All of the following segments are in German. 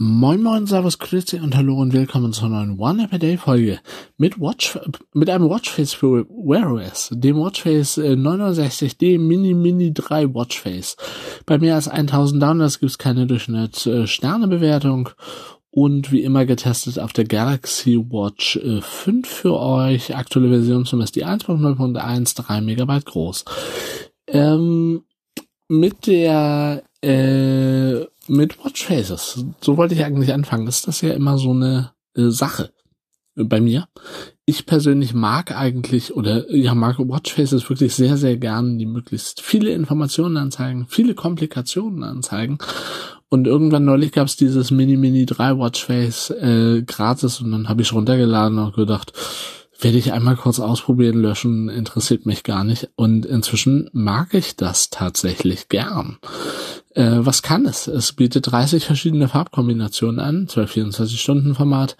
Moin Moin, Servus, Grüezi und Hallo und willkommen zur neuen One App Day Folge mit Watch, mit einem Watchface für Wear OS, dem Watchface 69D Mini Mini 3 Watchface. Bei mehr als 1000 Downloads gibt es keine Durchschnitt-Sterne-Bewertung und wie immer getestet auf der Galaxy Watch 5 für euch. Aktuelle Version zumindest die 1.0.1, 3 Megabyte groß. Ähm, mit der äh, mit Watchfaces. So wollte ich eigentlich anfangen. Ist das ja immer so eine äh, Sache bei mir. Ich persönlich mag eigentlich oder ja mag Watchfaces wirklich sehr sehr gern, die möglichst viele Informationen anzeigen, viele Komplikationen anzeigen. Und irgendwann neulich gab es dieses Mini Mini 3 Watchface äh, gratis und dann habe ich runtergeladen und gedacht, werde ich einmal kurz ausprobieren, löschen, interessiert mich gar nicht. Und inzwischen mag ich das tatsächlich gern. Äh, was kann es? Es bietet 30 verschiedene Farbkombinationen an, 12-24-Stunden-Format,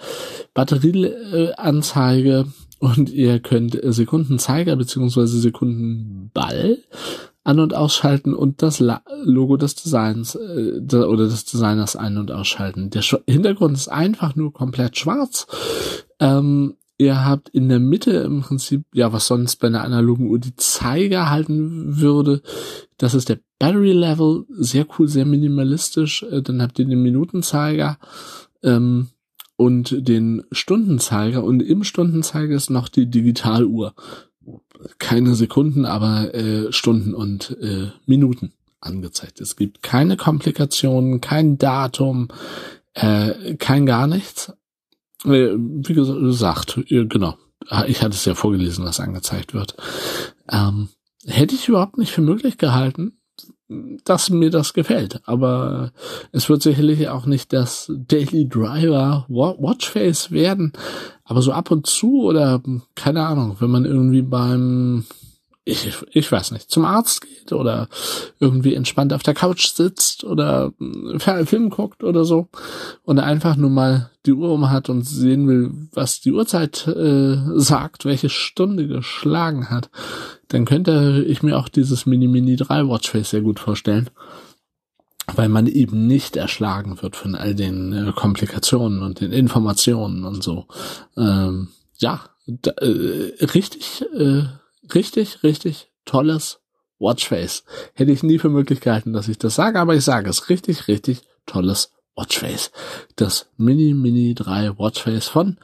Batterieanzeige und ihr könnt Sekundenzeiger beziehungsweise Sekundenball an- und ausschalten und das La Logo des Designs äh, oder des Designers ein- und ausschalten. Der Sch Hintergrund ist einfach nur komplett schwarz. Ähm, ihr habt in der Mitte im Prinzip, ja, was sonst bei einer analogen Uhr die Zeiger halten würde. Das ist der Battery Level, sehr cool, sehr minimalistisch. Äh, dann habt ihr den Minutenzeiger ähm, und den Stundenzeiger und im Stundenzeiger ist noch die Digitaluhr. Keine Sekunden, aber äh, Stunden und äh, Minuten angezeigt. Es gibt keine Komplikationen, kein Datum, äh, kein gar nichts. Äh, wie gesagt, genau. Ah, ich hatte es ja vorgelesen, was angezeigt wird. Ähm, hätte ich überhaupt nicht für möglich gehalten, dass mir das gefällt. Aber es wird sicherlich auch nicht das Daily Driver Watchface werden. Aber so ab und zu oder keine Ahnung, wenn man irgendwie beim ich, ich weiß nicht, zum Arzt geht oder irgendwie entspannt auf der Couch sitzt oder Film guckt oder so und einfach nur mal die Uhr um hat und sehen will, was die Uhrzeit äh, sagt, welche Stunde geschlagen hat, dann könnte ich mir auch dieses Mini Mini 3 Watchface sehr gut vorstellen. Weil man eben nicht erschlagen wird von all den äh, Komplikationen und den Informationen und so. Ähm, ja, da, äh, richtig äh, richtig, richtig tolles Watchface. Hätte ich nie für möglich gehalten, dass ich das sage, aber ich sage es. Richtig, richtig tolles Watchface. Das Mini Mini 3 Watchface von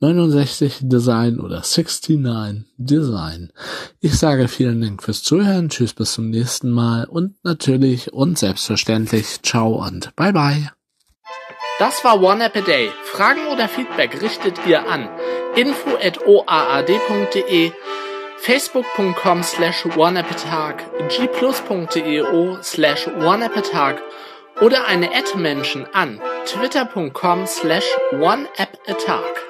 69 Design oder 69 Design. Ich sage vielen Dank fürs Zuhören. Tschüss bis zum nächsten Mal und natürlich und selbstverständlich ciao und bye bye. Das war One App a Day. Fragen oder Feedback richtet ihr an info at oaad.de facebook.com slash oneappatag, gplus.eo slash oneappatag oder eine Ad-Menschen an twitter.com slash oneappatag.